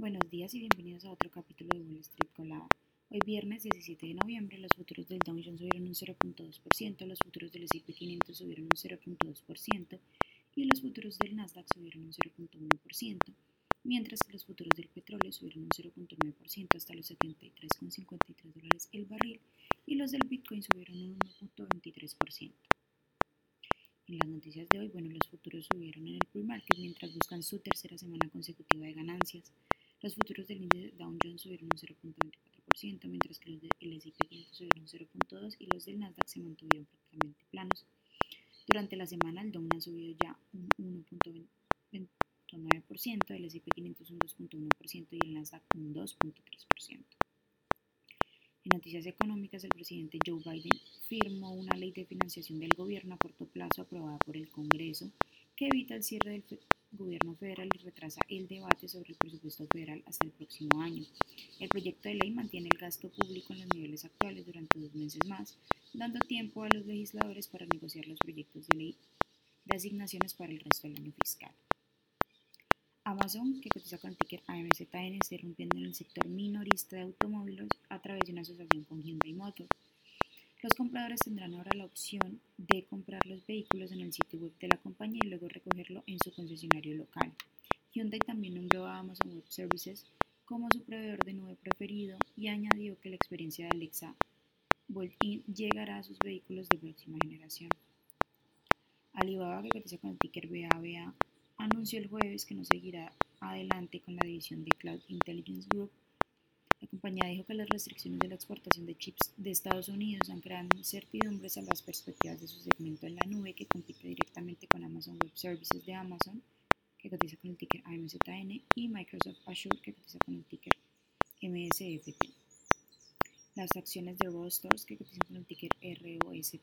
Buenos días y bienvenidos a otro capítulo de Wall Street Colada. Hoy viernes 17 de noviembre los futuros del Dow Jones subieron un 0.2%, los futuros del S&P 500 subieron un 0.2% y los futuros del Nasdaq subieron un 0.1%, mientras que los futuros del petróleo subieron un 0.9% hasta los 73,53 dólares el barril y los del Bitcoin subieron un 1.23%. En las noticias de hoy, bueno, los futuros subieron en el pre-market mientras buscan su tercera semana consecutiva de ganancias. Los futuros del índice Dow Jones subieron un 0.24%, mientras que los del S&P 500 subieron un 0.2% y los del Nasdaq se mantuvieron prácticamente planos. Durante la semana el Dow ha subido ya un 1.29%, el S&P 500 un 2.1% y el Nasdaq un 2.3%. En noticias económicas, el presidente Joe Biden firmó una ley de financiación del gobierno a corto plazo aprobada por el Congreso que evita el cierre del gobierno federal y retrasa el debate sobre el presupuesto federal hasta el próximo año. El proyecto de ley mantiene el gasto público en los niveles actuales durante dos meses más, dando tiempo a los legisladores para negociar los proyectos de ley de asignaciones para el resto del año fiscal. Amazon, que cotiza con el ticker AMZN, está rompiendo en el sector minorista de automóviles a través de una asociación con Hyundai Motors. Los compradores tendrán ahora la opción de comprar los vehículos en el sitio web de la compañía y luego recogerlo en su concesionario local. Hyundai también nombró a Amazon Web Services como su proveedor de nube preferido y añadió que la experiencia de Alexa Bolt-in llegará a sus vehículos de próxima generación. Alibaba, que cotiza con el ticker BABA, anunció el jueves que no seguirá adelante con la división de Cloud Intelligence Group la compañía dijo que las restricciones de la exportación de chips de Estados Unidos han creado incertidumbres a las perspectivas de su segmento en la nube que compite directamente con Amazon Web Services de Amazon, que cotiza con el ticker AMZN, y Microsoft Azure, que cotiza con el ticker MSFT. Las acciones de Raw Stores, que cotizan con el ticker ROST,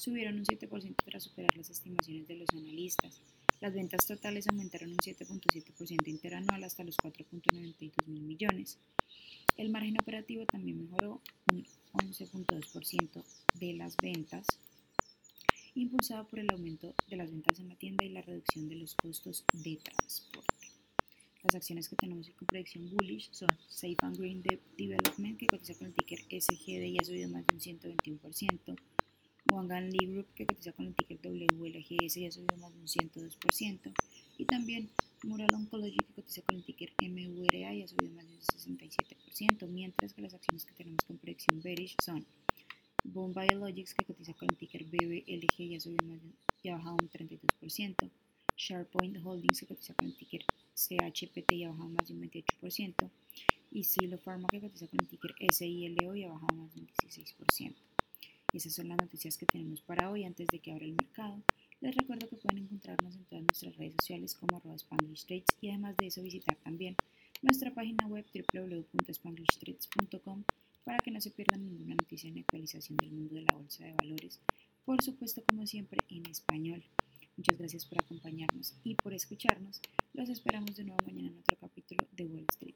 subieron un 7% tras superar las estimaciones de los analistas. Las ventas totales aumentaron un 7.7% interanual hasta los 4.92 mil millones. El margen operativo también mejoró un 11.2% de las ventas, impulsado por el aumento de las ventas en la tienda y la reducción de los costos de transporte. Las acciones que tenemos con predicción bullish son Safe and Green Development, que cotiza con el ticker SGD y ha subido más de un 121%. Wangan Lee Group, que cotiza con el ticker WLGS y ha subido más de un 102%. Y también Mural Oncology, que cotiza con el ticker MURA y ha subido más de un 67%, mientras que las acciones que tenemos con predicción bearish son Bone Biologics, que cotiza con el ticker BBLG y ha subido más de, y ha bajado un 32%, SharePoint Holdings, que cotiza con el ticker CHPT y ha bajado más de un 28%, y Silo Pharma, que cotiza con el ticker SILO y ha bajado más de un 16%. Esas son las noticias que tenemos para hoy antes de que abra el mercado. Les recuerdo que pueden encontrarnos en todas nuestras redes sociales como arroba Spanglish Trades y además de eso visitar también nuestra página web www.spanglishtrades.com para que no se pierdan ninguna noticia ni actualización del mundo de la bolsa de valores, por supuesto como siempre en español. Muchas gracias por acompañarnos y por escucharnos. Los esperamos de nuevo mañana en otro capítulo de Wall Street.